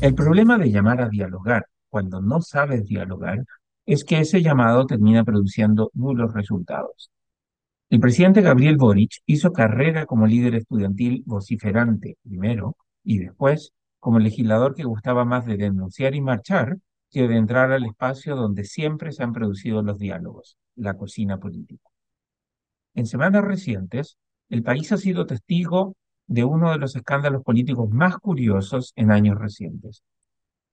El problema de llamar a dialogar cuando no sabes dialogar es que ese llamado termina produciendo nulos resultados. El presidente Gabriel Boric hizo carrera como líder estudiantil vociferante primero y después como legislador que gustaba más de denunciar y marchar que de entrar al espacio donde siempre se han producido los diálogos, la cocina política. En semanas recientes, el país ha sido testigo de uno de los escándalos políticos más curiosos en años recientes.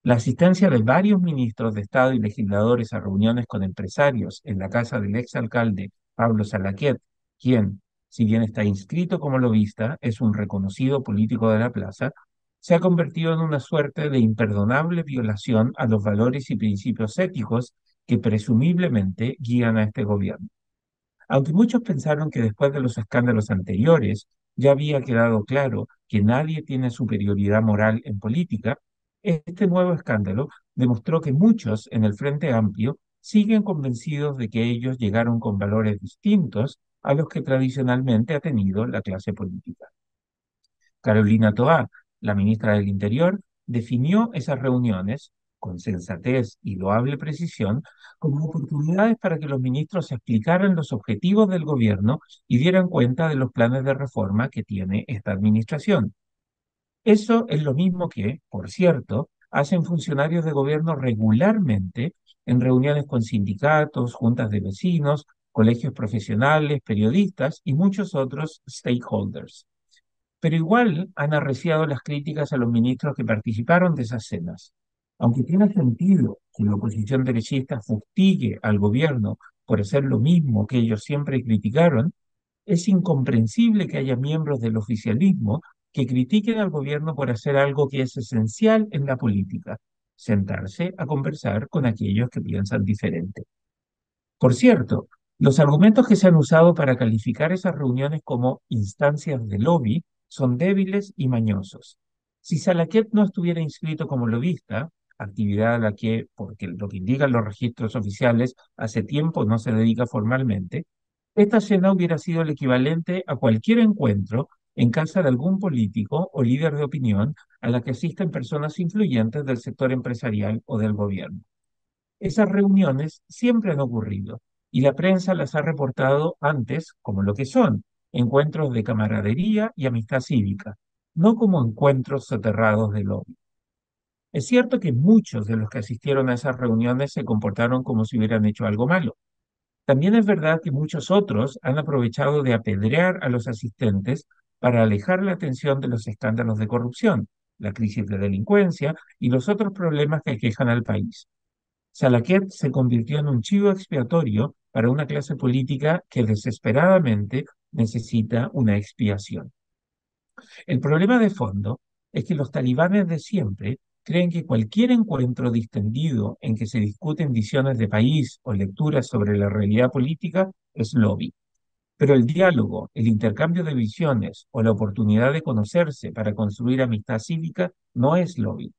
La asistencia de varios ministros de Estado y legisladores a reuniones con empresarios en la casa del exalcalde Pablo Salaquet, quien, si bien está inscrito como lobista, es un reconocido político de la plaza, se ha convertido en una suerte de imperdonable violación a los valores y principios éticos que presumiblemente guían a este gobierno. Aunque muchos pensaron que después de los escándalos anteriores ya había quedado claro que nadie tiene superioridad moral en política, este nuevo escándalo demostró que muchos en el Frente Amplio siguen convencidos de que ellos llegaron con valores distintos a los que tradicionalmente ha tenido la clase política. Carolina Toá, la ministra del Interior, definió esas reuniones con sensatez y loable precisión, como oportunidades para que los ministros explicaran los objetivos del gobierno y dieran cuenta de los planes de reforma que tiene esta administración. Eso es lo mismo que, por cierto, hacen funcionarios de gobierno regularmente en reuniones con sindicatos, juntas de vecinos, colegios profesionales, periodistas y muchos otros stakeholders. Pero igual han arreciado las críticas a los ministros que participaron de esas cenas. Aunque tiene sentido que la oposición derechista fustigue al gobierno por hacer lo mismo que ellos siempre criticaron, es incomprensible que haya miembros del oficialismo que critiquen al gobierno por hacer algo que es esencial en la política, sentarse a conversar con aquellos que piensan diferente. Por cierto, los argumentos que se han usado para calificar esas reuniones como instancias de lobby son débiles y mañosos. Si Salaquet no estuviera inscrito como lobista, actividad a la que, porque lo que indican los registros oficiales, hace tiempo no se dedica formalmente, esta cena hubiera sido el equivalente a cualquier encuentro en casa de algún político o líder de opinión a la que asisten personas influyentes del sector empresarial o del gobierno. Esas reuniones siempre han ocurrido y la prensa las ha reportado antes como lo que son, encuentros de camaradería y amistad cívica, no como encuentros soterrados de lobby. Es cierto que muchos de los que asistieron a esas reuniones se comportaron como si hubieran hecho algo malo. También es verdad que muchos otros han aprovechado de apedrear a los asistentes para alejar la atención de los escándalos de corrupción, la crisis de delincuencia y los otros problemas que aquejan al país. Salaquet se convirtió en un chivo expiatorio para una clase política que desesperadamente necesita una expiación. El problema de fondo es que los talibanes de siempre creen que cualquier encuentro distendido en que se discuten visiones de país o lecturas sobre la realidad política es lobby. Pero el diálogo, el intercambio de visiones o la oportunidad de conocerse para construir amistad cívica no es lobby.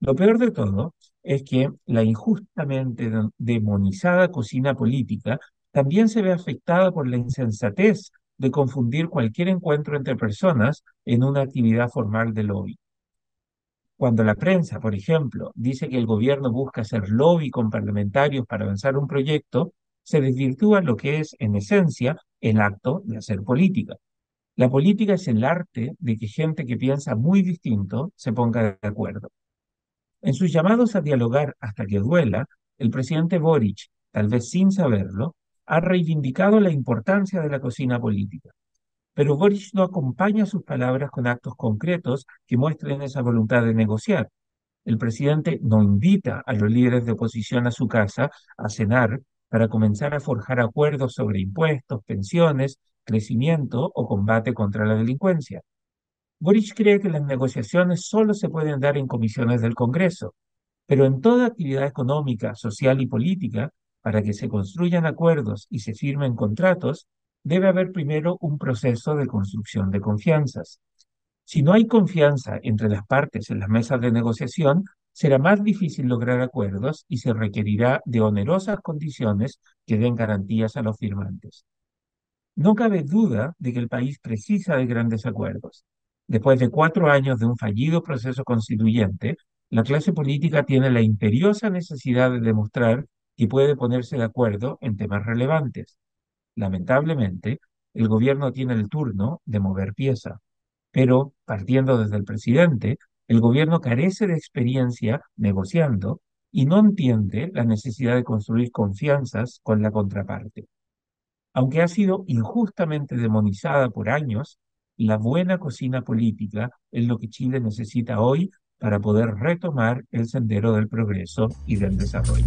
Lo peor de todo es que la injustamente demonizada cocina política también se ve afectada por la insensatez de confundir cualquier encuentro entre personas en una actividad formal de lobby. Cuando la prensa, por ejemplo, dice que el gobierno busca hacer lobby con parlamentarios para avanzar un proyecto, se desvirtúa lo que es, en esencia, el acto de hacer política. La política es el arte de que gente que piensa muy distinto se ponga de acuerdo. En sus llamados a dialogar hasta que duela, el presidente Boric, tal vez sin saberlo, ha reivindicado la importancia de la cocina política. Pero Boric no acompaña sus palabras con actos concretos que muestren esa voluntad de negociar. El presidente no invita a los líderes de oposición a su casa a cenar para comenzar a forjar acuerdos sobre impuestos, pensiones, crecimiento o combate contra la delincuencia. Boric cree que las negociaciones solo se pueden dar en comisiones del Congreso, pero en toda actividad económica, social y política para que se construyan acuerdos y se firmen contratos, debe haber primero un proceso de construcción de confianzas. Si no hay confianza entre las partes en las mesas de negociación, será más difícil lograr acuerdos y se requerirá de onerosas condiciones que den garantías a los firmantes. No cabe duda de que el país precisa de grandes acuerdos. Después de cuatro años de un fallido proceso constituyente, La clase política tiene la imperiosa necesidad de demostrar que puede ponerse de acuerdo en temas relevantes. Lamentablemente, el gobierno tiene el turno de mover pieza, pero partiendo desde el presidente, el gobierno carece de experiencia negociando y no entiende la necesidad de construir confianzas con la contraparte. Aunque ha sido injustamente demonizada por años, la buena cocina política es lo que Chile necesita hoy para poder retomar el sendero del progreso y del desarrollo.